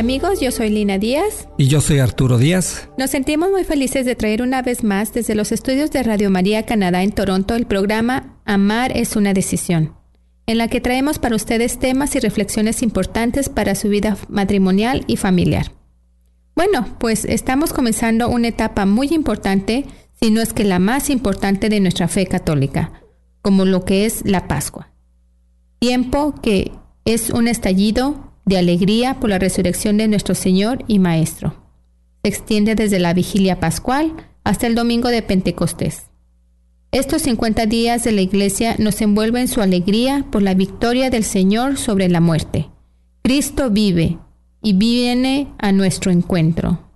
Hola amigos, yo soy Lina Díaz. Y yo soy Arturo Díaz. Nos sentimos muy felices de traer una vez más desde los estudios de Radio María Canadá en Toronto el programa Amar es una decisión, en la que traemos para ustedes temas y reflexiones importantes para su vida matrimonial y familiar. Bueno, pues estamos comenzando una etapa muy importante, si no es que la más importante de nuestra fe católica, como lo que es la Pascua. Tiempo que es un estallido de alegría por la resurrección de nuestro Señor y Maestro. Se extiende desde la vigilia pascual hasta el domingo de Pentecostés. Estos 50 días de la iglesia nos envuelven en su alegría por la victoria del Señor sobre la muerte. Cristo vive y viene a nuestro encuentro.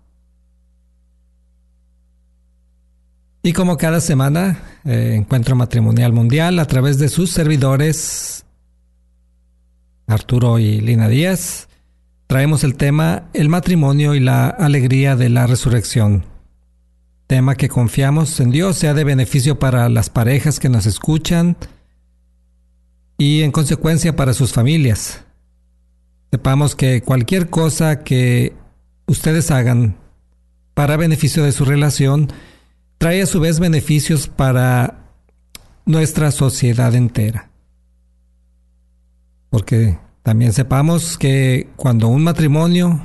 Y como cada semana, eh, Encuentro Matrimonial Mundial, a través de sus servidores, Arturo y Lina Díaz, traemos el tema El matrimonio y la alegría de la resurrección. Tema que confiamos en Dios sea de beneficio para las parejas que nos escuchan y en consecuencia para sus familias. Sepamos que cualquier cosa que ustedes hagan para beneficio de su relación trae a su vez beneficios para nuestra sociedad entera. Porque también sepamos que cuando un matrimonio,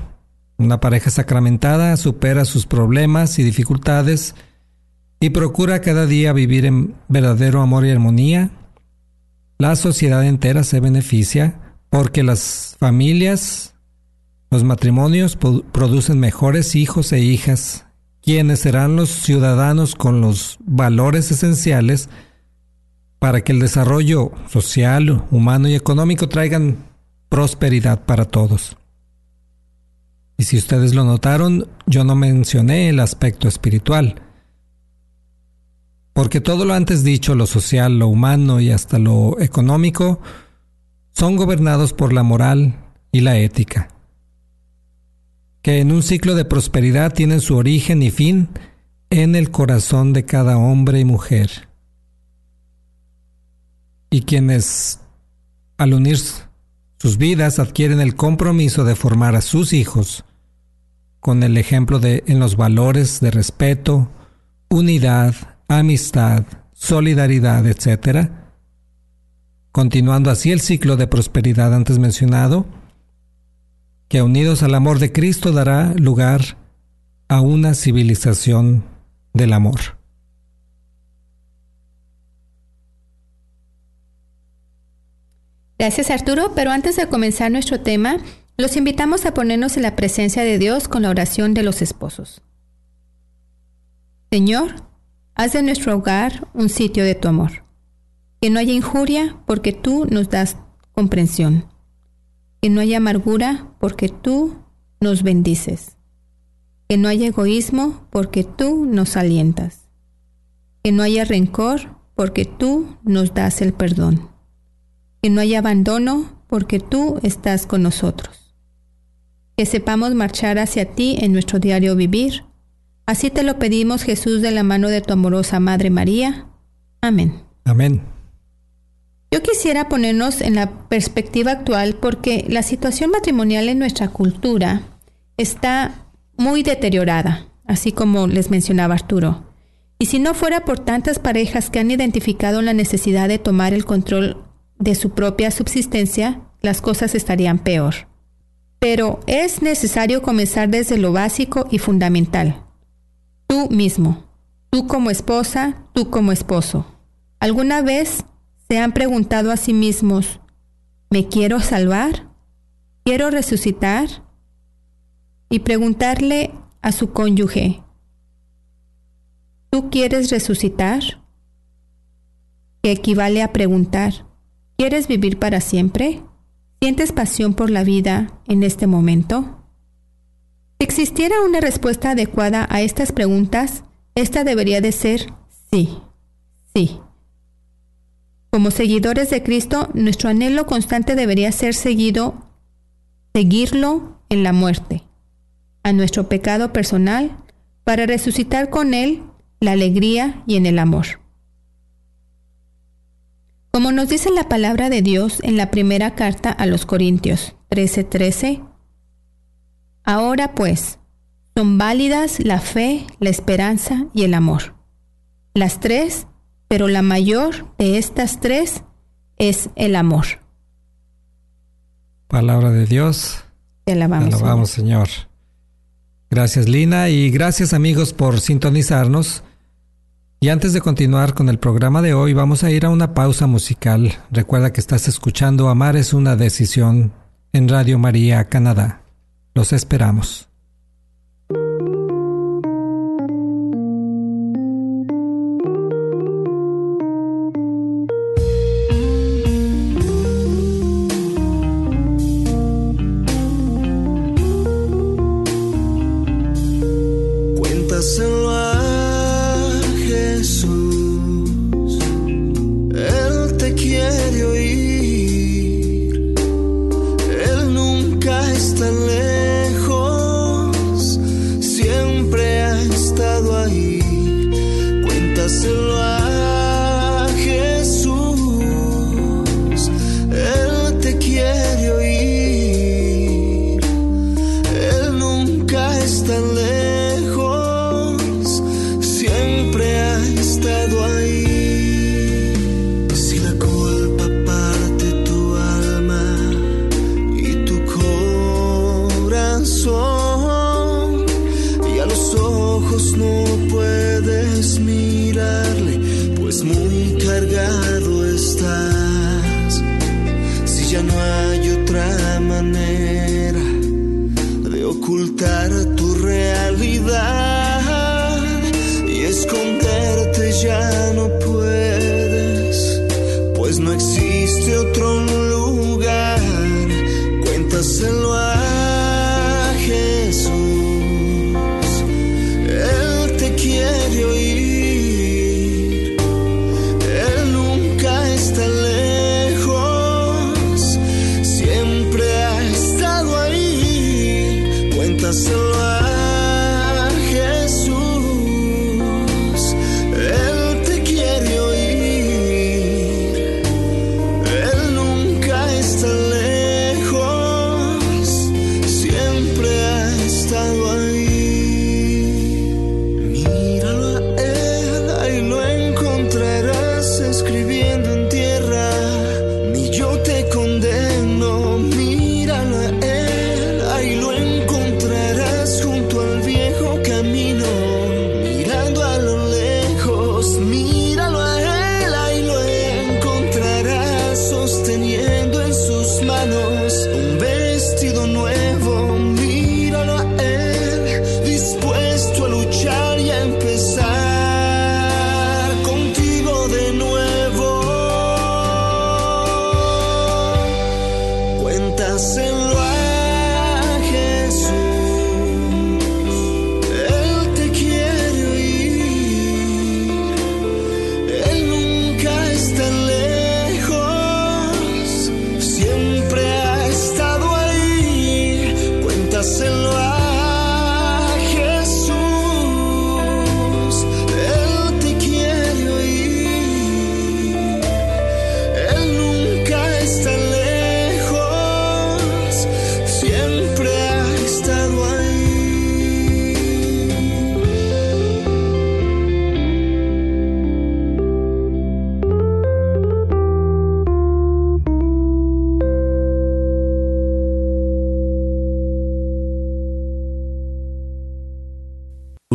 una pareja sacramentada, supera sus problemas y dificultades y procura cada día vivir en verdadero amor y armonía, la sociedad entera se beneficia porque las familias, los matrimonios producen mejores hijos e hijas, quienes serán los ciudadanos con los valores esenciales para que el desarrollo social, humano y económico traigan prosperidad para todos. Y si ustedes lo notaron, yo no mencioné el aspecto espiritual, porque todo lo antes dicho, lo social, lo humano y hasta lo económico, son gobernados por la moral y la ética, que en un ciclo de prosperidad tienen su origen y fin en el corazón de cada hombre y mujer. Y quienes, al unir sus vidas, adquieren el compromiso de formar a sus hijos con el ejemplo de en los valores de respeto, unidad, amistad, solidaridad, etc., continuando así el ciclo de prosperidad antes mencionado, que unidos al amor de Cristo dará lugar a una civilización del amor. Gracias Arturo, pero antes de comenzar nuestro tema, los invitamos a ponernos en la presencia de Dios con la oración de los esposos. Señor, haz de nuestro hogar un sitio de tu amor. Que no haya injuria porque tú nos das comprensión. Que no haya amargura porque tú nos bendices. Que no haya egoísmo porque tú nos alientas. Que no haya rencor porque tú nos das el perdón. Que no haya abandono porque tú estás con nosotros. Que sepamos marchar hacia ti en nuestro diario vivir. Así te lo pedimos Jesús de la mano de tu amorosa Madre María. Amén. Amén. Yo quisiera ponernos en la perspectiva actual porque la situación matrimonial en nuestra cultura está muy deteriorada, así como les mencionaba Arturo. Y si no fuera por tantas parejas que han identificado la necesidad de tomar el control de su propia subsistencia, las cosas estarían peor. Pero es necesario comenzar desde lo básico y fundamental. Tú mismo, tú como esposa, tú como esposo. ¿Alguna vez se han preguntado a sí mismos, ¿me quiero salvar? ¿Quiero resucitar? Y preguntarle a su cónyuge, ¿tú quieres resucitar? Que equivale a preguntar, ¿quieres vivir para siempre? ¿Sientes pasión por la vida en este momento? Si existiera una respuesta adecuada a estas preguntas, esta debería de ser sí, sí. Como seguidores de Cristo, nuestro anhelo constante debería ser seguido, seguirlo en la muerte, a nuestro pecado personal, para resucitar con Él la alegría y en el amor. Como nos dice la palabra de Dios en la primera carta a los Corintios 13:13, ahora pues, son válidas la fe, la esperanza y el amor. Las tres, pero la mayor de estas tres es el amor. Palabra de Dios. Te alabamos, Te alabamos Señor. Gracias Lina y gracias amigos por sintonizarnos. Y antes de continuar con el programa de hoy, vamos a ir a una pausa musical. Recuerda que estás escuchando Amar es una decisión en Radio María, Canadá. Los esperamos. Estado ahí.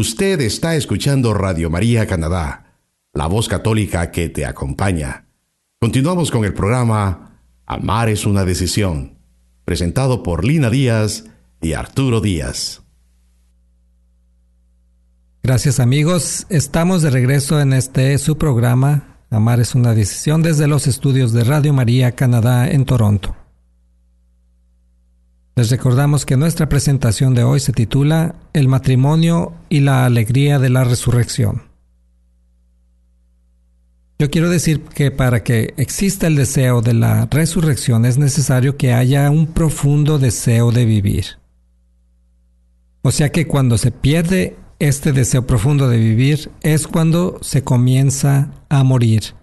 Usted está escuchando Radio María Canadá, la voz católica que te acompaña. Continuamos con el programa Amar es una decisión, presentado por Lina Díaz y Arturo Díaz. Gracias amigos, estamos de regreso en este su programa Amar es una decisión desde los estudios de Radio María Canadá en Toronto. Les recordamos que nuestra presentación de hoy se titula El matrimonio y la alegría de la resurrección. Yo quiero decir que para que exista el deseo de la resurrección es necesario que haya un profundo deseo de vivir. O sea que cuando se pierde este deseo profundo de vivir es cuando se comienza a morir,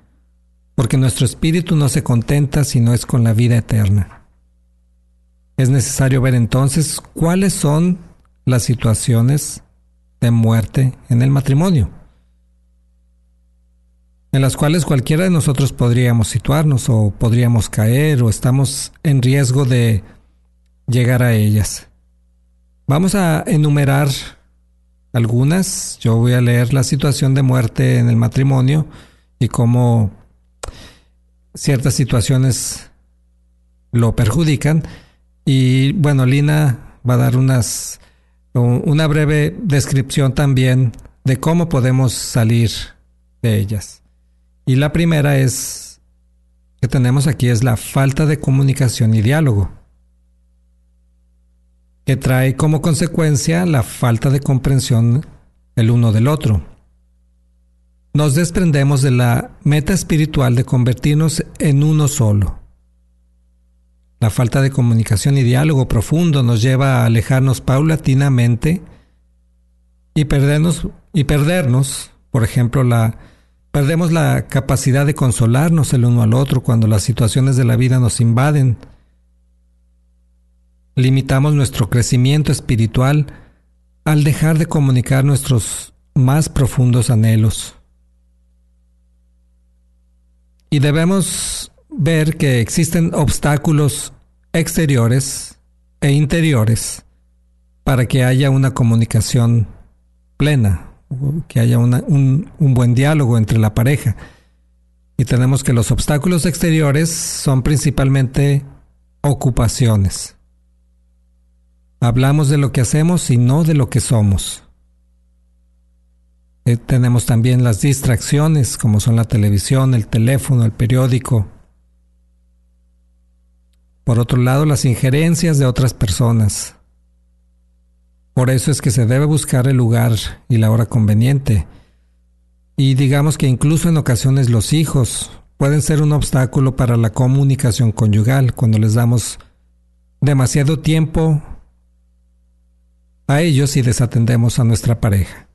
porque nuestro espíritu no se contenta si no es con la vida eterna. Es necesario ver entonces cuáles son las situaciones de muerte en el matrimonio, en las cuales cualquiera de nosotros podríamos situarnos o podríamos caer o estamos en riesgo de llegar a ellas. Vamos a enumerar algunas. Yo voy a leer la situación de muerte en el matrimonio y cómo ciertas situaciones lo perjudican y bueno, Lina va a dar unas, una breve descripción también de cómo podemos salir de ellas. Y la primera es que tenemos aquí es la falta de comunicación y diálogo, que trae como consecuencia la falta de comprensión el uno del otro. Nos desprendemos de la meta espiritual de convertirnos en uno solo. La falta de comunicación y diálogo profundo nos lleva a alejarnos paulatinamente y perdernos, y perdernos, por ejemplo, la, perdemos la capacidad de consolarnos el uno al otro cuando las situaciones de la vida nos invaden. Limitamos nuestro crecimiento espiritual al dejar de comunicar nuestros más profundos anhelos. Y debemos ver que existen obstáculos exteriores e interiores para que haya una comunicación plena, que haya un, un buen diálogo entre la pareja. Y tenemos que los obstáculos exteriores son principalmente ocupaciones. Hablamos de lo que hacemos y no de lo que somos. Eh, tenemos también las distracciones como son la televisión, el teléfono, el periódico, por otro lado, las injerencias de otras personas. Por eso es que se debe buscar el lugar y la hora conveniente. Y digamos que incluso en ocasiones los hijos pueden ser un obstáculo para la comunicación conyugal cuando les damos demasiado tiempo a ellos y desatendemos a nuestra pareja.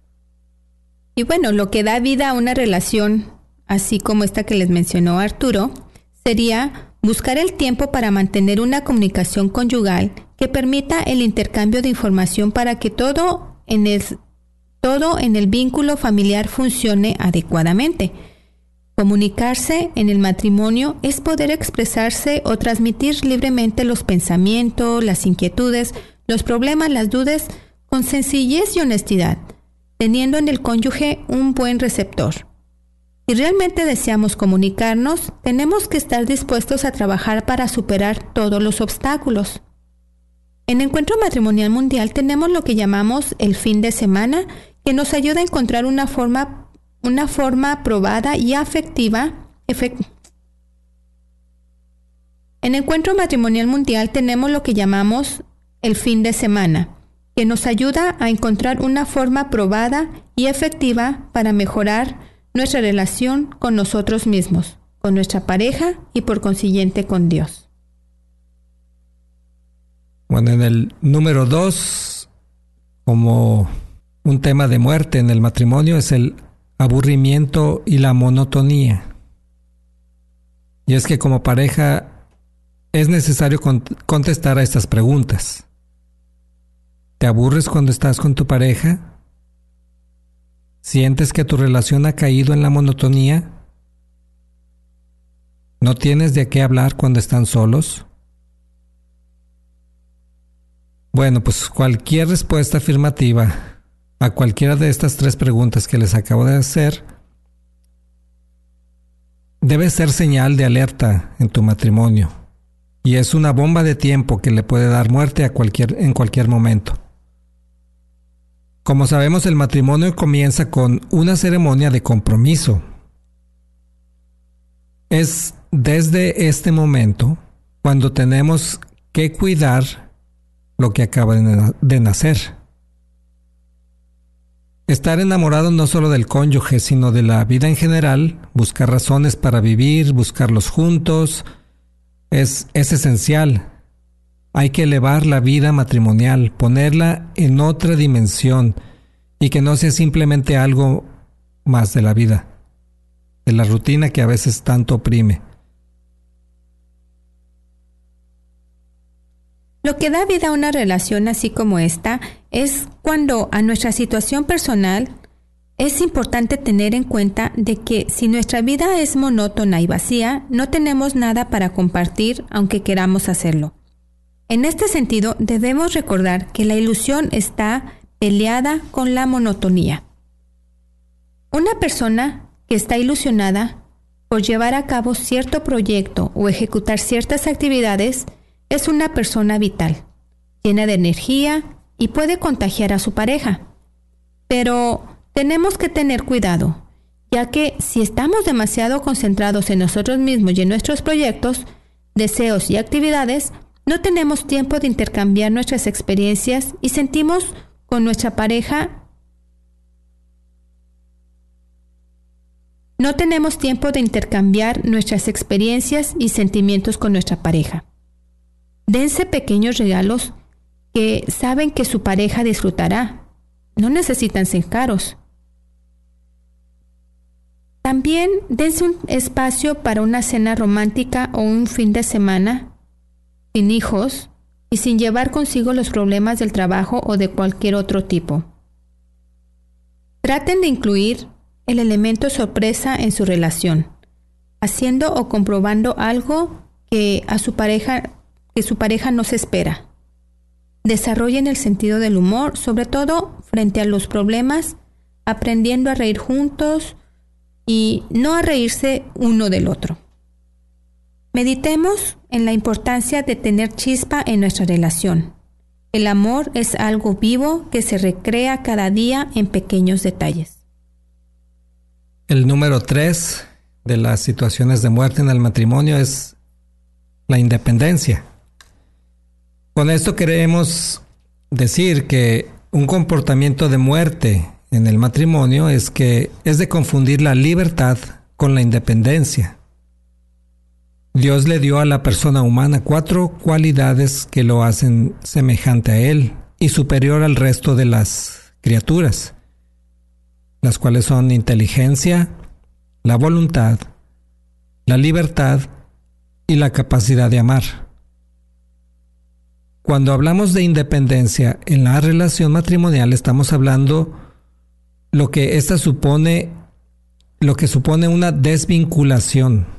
Y bueno, lo que da vida a una relación, así como esta que les mencionó Arturo, sería buscar el tiempo para mantener una comunicación conyugal que permita el intercambio de información para que todo en el, todo en el vínculo familiar funcione adecuadamente. Comunicarse en el matrimonio es poder expresarse o transmitir libremente los pensamientos, las inquietudes, los problemas, las dudas, con sencillez y honestidad, teniendo en el cónyuge un buen receptor. Si realmente deseamos comunicarnos, tenemos que estar dispuestos a trabajar para superar todos los obstáculos. En Encuentro Matrimonial Mundial tenemos lo que llamamos el fin de semana, que nos ayuda a encontrar una forma, una forma probada y afectiva. en Encuentro Matrimonial Mundial tenemos lo que llamamos el fin de semana, que nos ayuda a encontrar una forma probada y efectiva para mejorar nuestra relación con nosotros mismos, con nuestra pareja y por consiguiente con Dios. Bueno, en el número dos, como un tema de muerte en el matrimonio, es el aburrimiento y la monotonía. Y es que como pareja es necesario contestar a estas preguntas. ¿Te aburres cuando estás con tu pareja? ¿Sientes que tu relación ha caído en la monotonía? ¿No tienes de qué hablar cuando están solos? Bueno, pues cualquier respuesta afirmativa a cualquiera de estas tres preguntas que les acabo de hacer, debe ser señal de alerta en tu matrimonio y es una bomba de tiempo que le puede dar muerte a cualquier, en cualquier momento. Como sabemos, el matrimonio comienza con una ceremonia de compromiso. Es desde este momento cuando tenemos que cuidar lo que acaba de nacer. Estar enamorado no solo del cónyuge, sino de la vida en general, buscar razones para vivir, buscarlos juntos, es, es esencial. Hay que elevar la vida matrimonial, ponerla en otra dimensión y que no sea simplemente algo más de la vida, de la rutina que a veces tanto oprime. Lo que da vida a una relación así como esta es cuando a nuestra situación personal es importante tener en cuenta de que si nuestra vida es monótona y vacía, no tenemos nada para compartir aunque queramos hacerlo. En este sentido, debemos recordar que la ilusión está peleada con la monotonía. Una persona que está ilusionada por llevar a cabo cierto proyecto o ejecutar ciertas actividades es una persona vital, llena de energía y puede contagiar a su pareja. Pero tenemos que tener cuidado, ya que si estamos demasiado concentrados en nosotros mismos y en nuestros proyectos, deseos y actividades, no tenemos tiempo de intercambiar nuestras experiencias y sentimos con nuestra pareja No tenemos tiempo de intercambiar nuestras experiencias y sentimientos con nuestra pareja. Dense pequeños regalos que saben que su pareja disfrutará. No necesitan ser caros. También dense un espacio para una cena romántica o un fin de semana sin hijos y sin llevar consigo los problemas del trabajo o de cualquier otro tipo. Traten de incluir el elemento sorpresa en su relación, haciendo o comprobando algo que a su pareja que su pareja no se espera. Desarrollen el sentido del humor, sobre todo frente a los problemas, aprendiendo a reír juntos y no a reírse uno del otro. Meditemos en la importancia de tener chispa en nuestra relación. El amor es algo vivo que se recrea cada día en pequeños detalles. El número tres de las situaciones de muerte en el matrimonio es la independencia. Con esto queremos decir que un comportamiento de muerte en el matrimonio es que es de confundir la libertad con la independencia. Dios le dio a la persona humana cuatro cualidades que lo hacen semejante a Él y superior al resto de las criaturas, las cuales son inteligencia, la voluntad, la libertad y la capacidad de amar. Cuando hablamos de independencia en la relación matrimonial estamos hablando lo que esta supone lo que supone una desvinculación.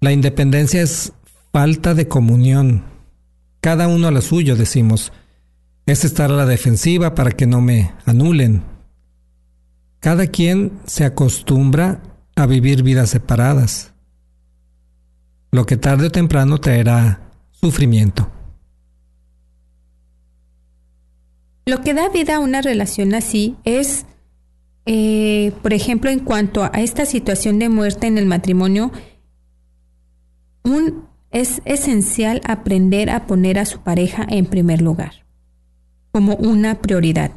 La independencia es falta de comunión. Cada uno a la suyo, decimos. Es estar a la defensiva para que no me anulen. Cada quien se acostumbra a vivir vidas separadas, lo que tarde o temprano traerá sufrimiento. Lo que da vida a una relación así es, eh, por ejemplo, en cuanto a esta situación de muerte en el matrimonio, es esencial aprender a poner a su pareja en primer lugar, como una prioridad.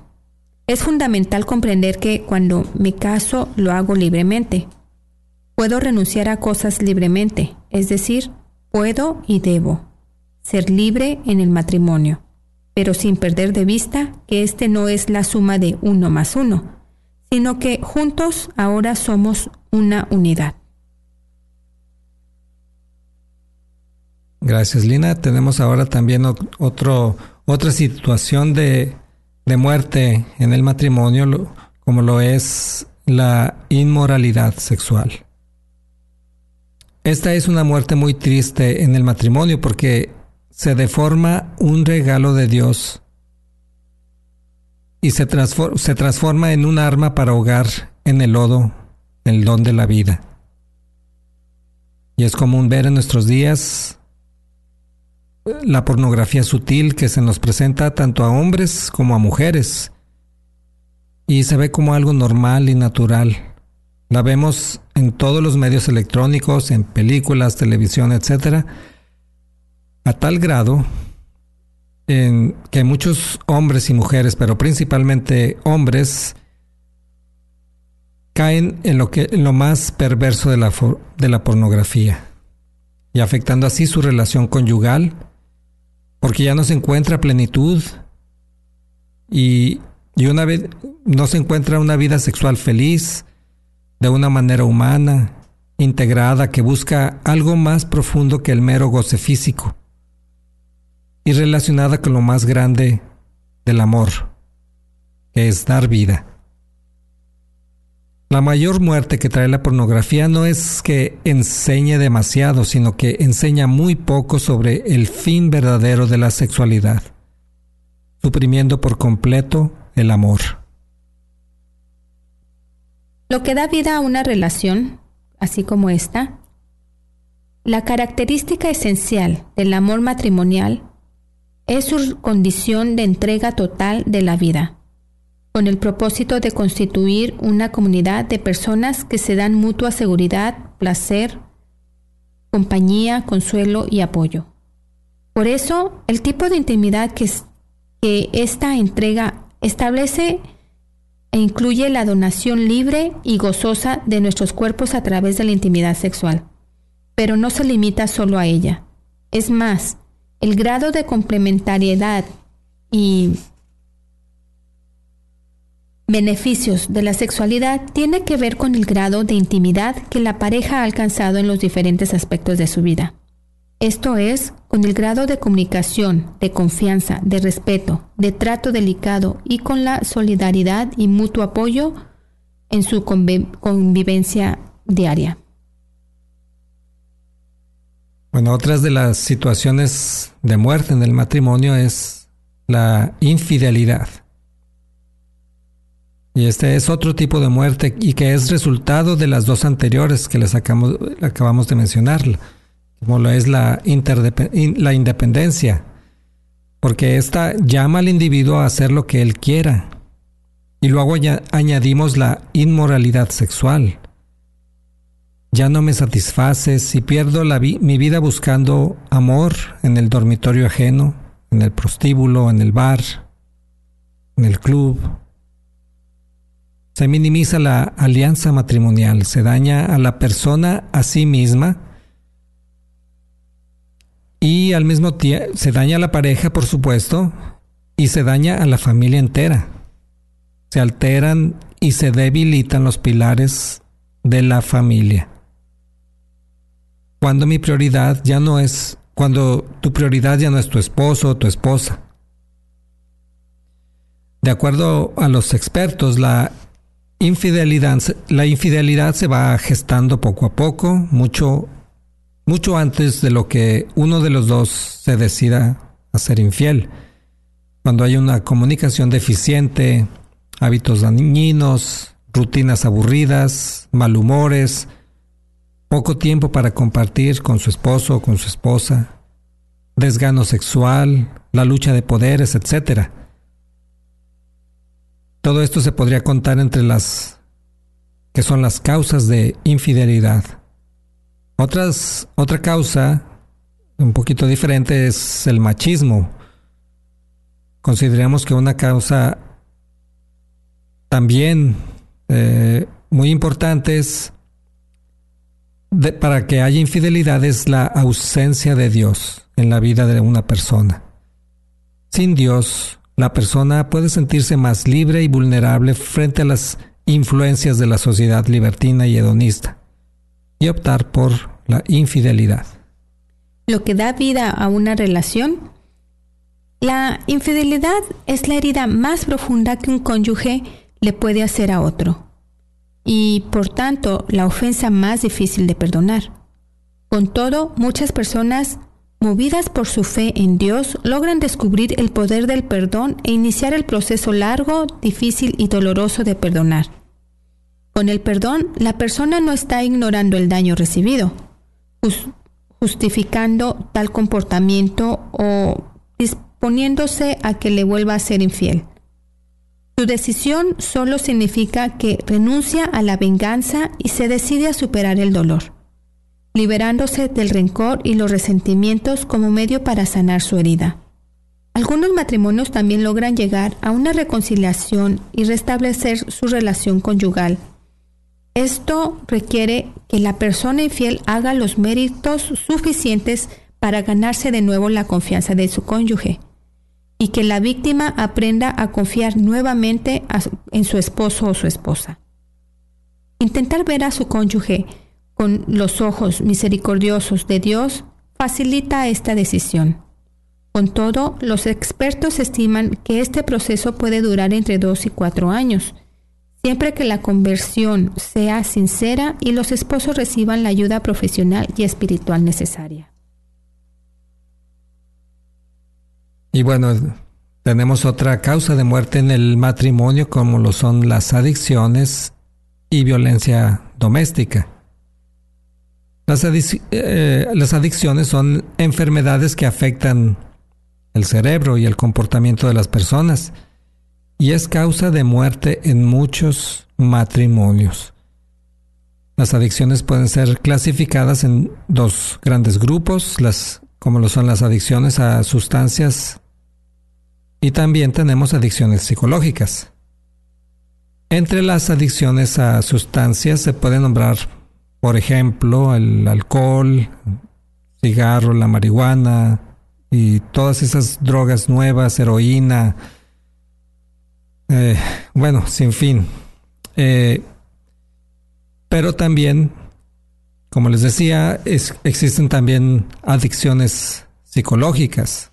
Es fundamental comprender que cuando me caso lo hago libremente. Puedo renunciar a cosas libremente, es decir, puedo y debo ser libre en el matrimonio, pero sin perder de vista que este no es la suma de uno más uno, sino que juntos ahora somos una unidad. Gracias, Lina. Tenemos ahora también otro, otra situación de, de muerte en el matrimonio, como lo es la inmoralidad sexual. Esta es una muerte muy triste en el matrimonio porque se deforma un regalo de Dios y se, se transforma en un arma para ahogar en el lodo el don de la vida. Y es común ver en nuestros días la pornografía sutil que se nos presenta tanto a hombres como a mujeres y se ve como algo normal y natural. La vemos en todos los medios electrónicos, en películas, televisión, etc. A tal grado en que muchos hombres y mujeres, pero principalmente hombres, caen en lo, que, lo más perverso de la, de la pornografía y afectando así su relación conyugal, porque ya no se encuentra plenitud y, y una vez no se encuentra una vida sexual feliz, de una manera humana, integrada, que busca algo más profundo que el mero goce físico y relacionada con lo más grande del amor, que es dar vida. La mayor muerte que trae la pornografía no es que enseñe demasiado, sino que enseña muy poco sobre el fin verdadero de la sexualidad, suprimiendo por completo el amor. Lo que da vida a una relación, así como esta, la característica esencial del amor matrimonial es su condición de entrega total de la vida con el propósito de constituir una comunidad de personas que se dan mutua seguridad, placer, compañía, consuelo y apoyo. Por eso, el tipo de intimidad que, que esta entrega establece e incluye la donación libre y gozosa de nuestros cuerpos a través de la intimidad sexual, pero no se limita solo a ella. Es más, el grado de complementariedad y beneficios de la sexualidad tiene que ver con el grado de intimidad que la pareja ha alcanzado en los diferentes aspectos de su vida. Esto es, con el grado de comunicación, de confianza, de respeto, de trato delicado y con la solidaridad y mutuo apoyo en su convivencia diaria. Bueno, otras de las situaciones de muerte en el matrimonio es la infidelidad. Y este es otro tipo de muerte y que es resultado de las dos anteriores que les acabamos de mencionar, como lo es la, la independencia, porque esta llama al individuo a hacer lo que él quiera. Y luego añadimos la inmoralidad sexual. Ya no me satisface si pierdo la mi vida buscando amor en el dormitorio ajeno, en el prostíbulo, en el bar, en el club, se minimiza la alianza matrimonial, se daña a la persona a sí misma y al mismo tiempo se daña a la pareja, por supuesto, y se daña a la familia entera. Se alteran y se debilitan los pilares de la familia. Cuando mi prioridad ya no es, cuando tu prioridad ya no es tu esposo o tu esposa. De acuerdo a los expertos, la La infidelidad se va gestando poco a poco, mucho, mucho antes de lo que uno de los dos se decida a ser infiel. Cuando hay una comunicación deficiente, hábitos dañinos, rutinas aburridas, malhumores, poco tiempo para compartir con su esposo o con su esposa, desgano sexual, la lucha de poderes, etcétera. Todo esto se podría contar entre las que son las causas de infidelidad. Otras, otra causa un poquito diferente es el machismo. Consideramos que una causa también eh, muy importante es para que haya infidelidad es la ausencia de Dios en la vida de una persona. Sin Dios la persona puede sentirse más libre y vulnerable frente a las influencias de la sociedad libertina y hedonista y optar por la infidelidad. Lo que da vida a una relación. La infidelidad es la herida más profunda que un cónyuge le puede hacer a otro y por tanto la ofensa más difícil de perdonar. Con todo, muchas personas movidas por su fe en Dios, logran descubrir el poder del perdón e iniciar el proceso largo, difícil y doloroso de perdonar. Con el perdón, la persona no está ignorando el daño recibido, justificando tal comportamiento o disponiéndose a que le vuelva a ser infiel. Su decisión solo significa que renuncia a la venganza y se decide a superar el dolor, liberándose del rencor y los resentimientos como medio para sanar su herida. Algunos matrimonios también logran llegar a una reconciliación y restablecer su relación conyugal. Esto requiere que la persona infiel haga los méritos suficientes para ganarse de nuevo la confianza de su cónyuge y que la víctima aprenda a confiar nuevamente en su esposo o su esposa. Intentar ver a su cónyuge con los ojos misericordiosos de Dios facilita esta decisión. Con todo, los expertos estiman que este proceso puede durar entre dos y cuatro años, siempre que la conversión sea sincera y los esposos reciban la ayuda profesional y espiritual necesaria. Y bueno, tenemos otra causa de muerte en el matrimonio como lo son las adicciones y violencia doméstica. Las, eh, las, adicciones son enfermedades que afectan el cerebro y el comportamiento de las personas y es causa de muerte en muchos matrimonios. Las adicciones pueden ser clasificadas en dos grandes grupos, las como lo son las adicciones a sustancias y también tenemos adicciones psicológicas. Entre las adicciones a sustancias se puede nombrar, por ejemplo, el alcohol, cigarro, la marihuana y todas esas drogas nuevas, heroína, eh, bueno, sin fin. Eh, pero también como les decía, existen también adicciones psicológicas,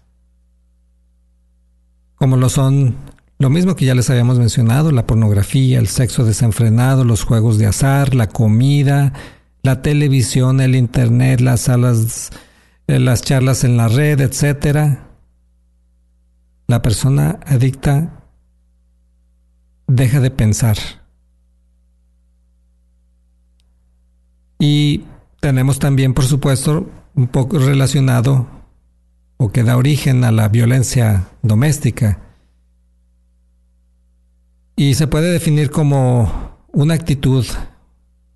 como lo son lo mismo que ya les habíamos mencionado, la pornografía, el sexo desenfrenado, los juegos de azar, la comida, la televisión, el internet, las salas, eh, las charlas en la red, etc. La persona adicta deja de pensar Y tenemos también, por supuesto, un poco relacionado o que da origen a la violencia doméstica. Y se puede definir como una actitud,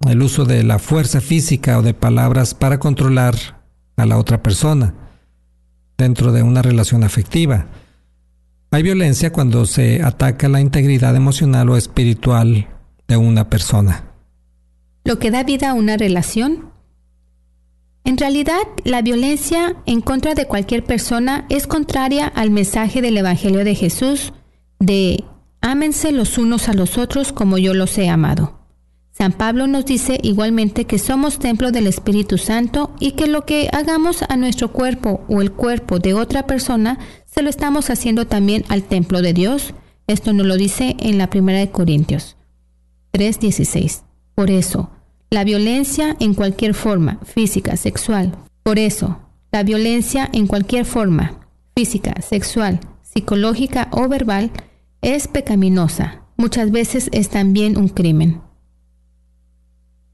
el uso de la fuerza física o de palabras para controlar a la otra persona dentro de una relación afectiva. Hay violencia cuando se ataca la integridad emocional o espiritual de una persona lo que da vida a una relación? En realidad, la violencia en contra de cualquier persona es contraria al mensaje del Evangelio de Jesús de ámense los unos a los otros como yo los he amado. San Pablo nos dice igualmente que somos templo del Espíritu Santo y que lo que hagamos a nuestro cuerpo o el cuerpo de otra persona se lo estamos haciendo también al templo de Dios. Esto nos lo dice en la primera de Corintios 3:16. Por eso, la violencia en cualquier forma, física, sexual. Por eso, la violencia en cualquier forma, física, sexual, psicológica o verbal, es pecaminosa. Muchas veces es también un crimen.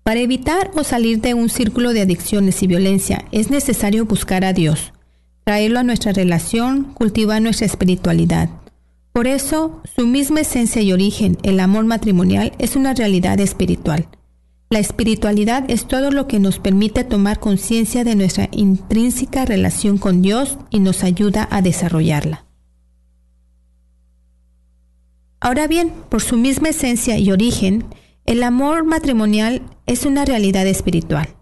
Para evitar o salir de un círculo de adicciones y violencia es necesario buscar a Dios, traerlo a nuestra relación, cultivar nuestra espiritualidad. Por eso, su misma esencia y origen, el amor matrimonial, es una realidad espiritual. La espiritualidad es todo lo que nos permite tomar conciencia de nuestra intrínseca relación con Dios y nos ayuda a desarrollarla. Ahora bien, por su misma esencia y origen, el amor matrimonial es una realidad espiritual.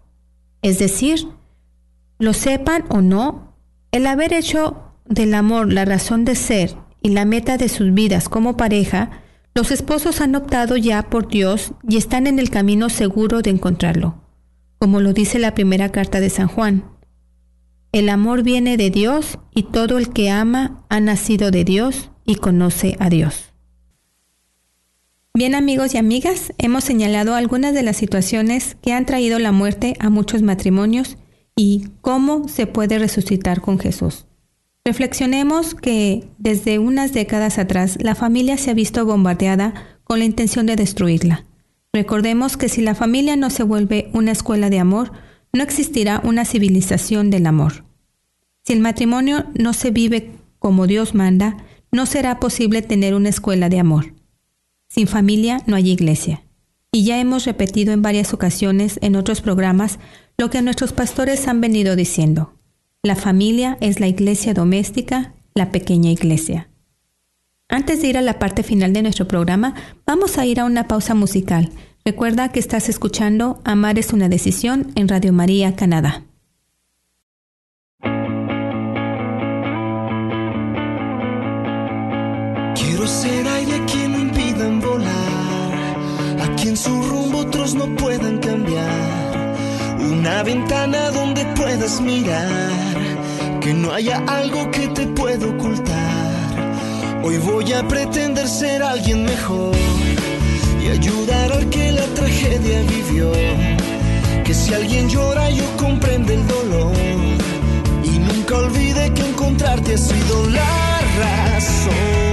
Es decir, lo sepan o no, el haber hecho del amor la razón de ser y la meta de sus vidas como pareja los esposos han optado ya por Dios y están en el camino seguro de encontrarlo, como lo dice la primera carta de San Juan. El amor viene de Dios y todo el que ama ha nacido de Dios y conoce a Dios. Bien amigos y amigas, hemos señalado algunas de las situaciones que han traído la muerte a muchos matrimonios y cómo se puede resucitar con Jesús. Reflexionemos que desde unas décadas atrás la familia se ha visto bombardeada con la intención de destruirla. Recordemos que si la familia no se vuelve una escuela de amor, no existirá una civilización del amor. Si el matrimonio no se vive como Dios manda, no será posible tener una escuela de amor. Sin familia no hay iglesia. Y ya hemos repetido en varias ocasiones en otros programas lo que nuestros pastores han venido diciendo. La familia es la iglesia doméstica, la pequeña iglesia. Antes de ir a la parte final de nuestro programa, vamos a ir a una pausa musical. Recuerda que estás escuchando Amar es una decisión en Radio María, Canadá. A quien su rumbo otros no puedan cambiar una ventana donde puedas mirar, que no haya algo que te pueda ocultar. Hoy voy a pretender ser alguien mejor y ayudar al que la tragedia vivió. Que si alguien llora yo comprende el dolor y nunca olvide que encontrarte ha sido la razón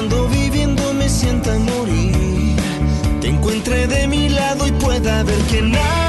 Cuando viviendo me sienta morir, te encuentre de mi lado y pueda ver que nada.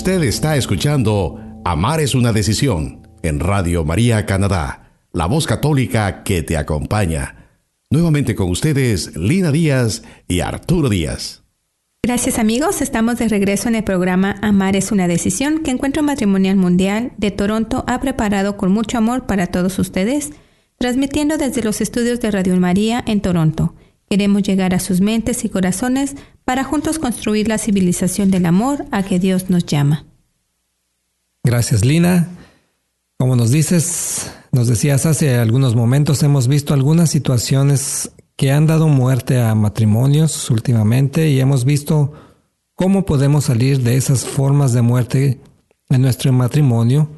Usted está escuchando Amar es una decisión en Radio María Canadá, la voz católica que te acompaña. Nuevamente con ustedes Lina Díaz y Arturo Díaz. Gracias amigos, estamos de regreso en el programa Amar es una decisión que Encuentro Matrimonial Mundial de Toronto ha preparado con mucho amor para todos ustedes, transmitiendo desde los estudios de Radio María en Toronto. Queremos llegar a sus mentes y corazones para juntos construir la civilización del amor a que Dios nos llama. Gracias, Lina. Como nos dices, nos decías hace algunos momentos, hemos visto algunas situaciones que han dado muerte a matrimonios últimamente y hemos visto cómo podemos salir de esas formas de muerte en nuestro matrimonio.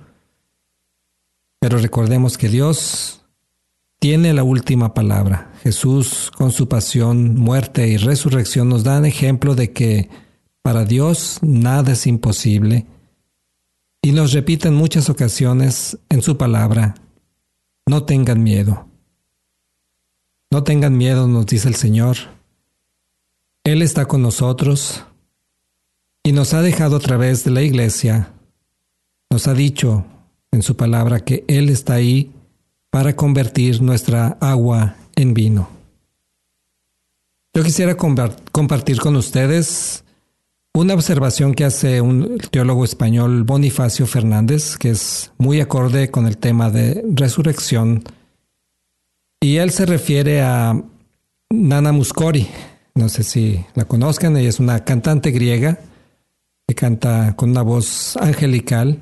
Pero recordemos que Dios tiene la última palabra. Jesús, con su pasión, muerte y resurrección, nos dan ejemplo de que Para Dios nada es imposible. Y nos repite en muchas ocasiones en su palabra, no tengan miedo. No tengan miedo, nos dice el Señor. Él está con nosotros y nos ha dejado a través de la iglesia, nos ha dicho en su palabra que Él está ahí para convertir nuestra agua en vino. Yo quisiera compartir con ustedes una observación que hace un teólogo español, Bonifacio Fernández, que es muy acorde con el tema de resurrección. Y él se refiere a Nana Muscori. No sé si la conozcan, ella es una cantante griega que canta con una voz angelical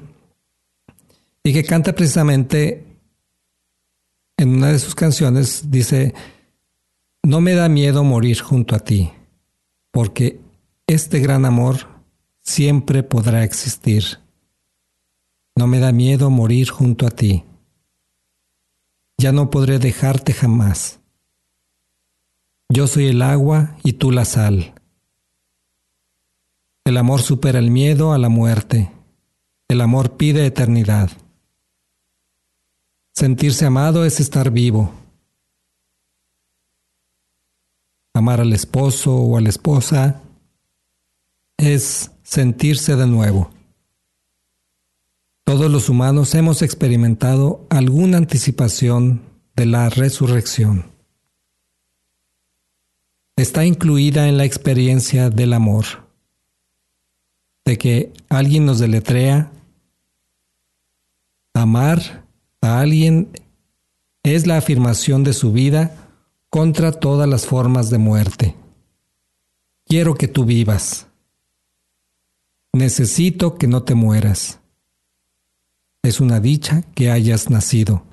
y que canta precisamente en una de sus canciones, dice, no me da miedo morir junto a ti, porque este gran amor siempre podrá existir. No me da miedo morir junto a ti. Ya no podré dejarte jamás. Yo soy el agua y tú la sal. El amor supera el miedo a la muerte. El amor pide eternidad. Sentirse amado es estar vivo. amar al esposo o a la esposa, es sentirse de nuevo. Todos los humanos hemos experimentado alguna anticipación de la resurrección. Está incluida en la experiencia del amor, de que alguien nos deletrea. Amar a alguien es la afirmación de su vida contra todas las formas de muerte. Quiero que tú vivas. Necesito que no te mueras. Es una dicha que hayas nacido.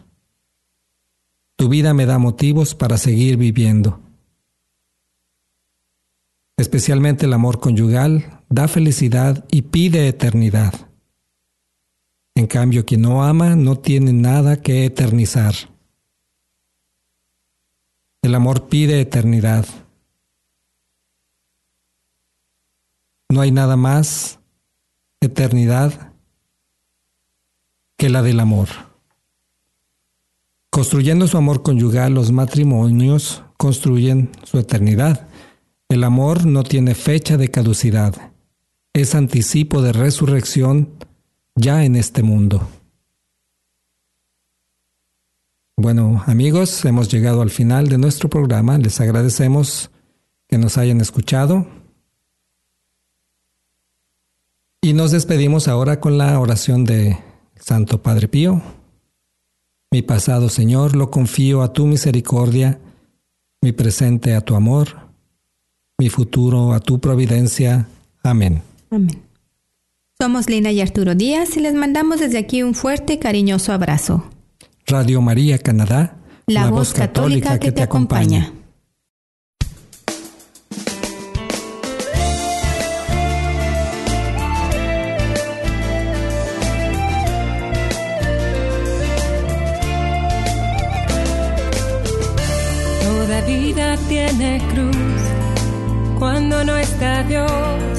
Tu vida me da motivos para seguir viviendo. Especialmente el amor conyugal da felicidad y pide eternidad. En cambio, quien no ama no tiene nada que eternizar. El amor pide eternidad. No hay nada más eternidad que la del amor. Construyendo su amor conyugal, los matrimonios construyen su eternidad. El amor no tiene fecha de caducidad. Es anticipo de resurrección ya en este mundo. Bueno, amigos, hemos llegado al final de nuestro programa. Les agradecemos que nos hayan escuchado. Y nos despedimos ahora con la oración de Santo Padre Pío. Mi pasado, Señor, lo confío a tu misericordia, mi presente a tu amor, mi futuro a tu providencia. Amén. Amén. Somos Lina y Arturo Díaz y les mandamos desde aquí un fuerte y cariñoso abrazo. Radio María Canadá, la, voz católica, que, te acompaña. Toda vida tiene cruz cuando no está Dios.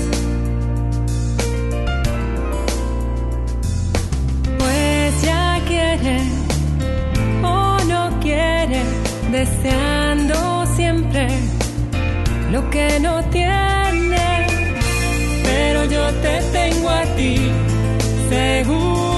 Ya quiere deseando siempre lo que no tiene. Pero yo te tengo a ti, seguro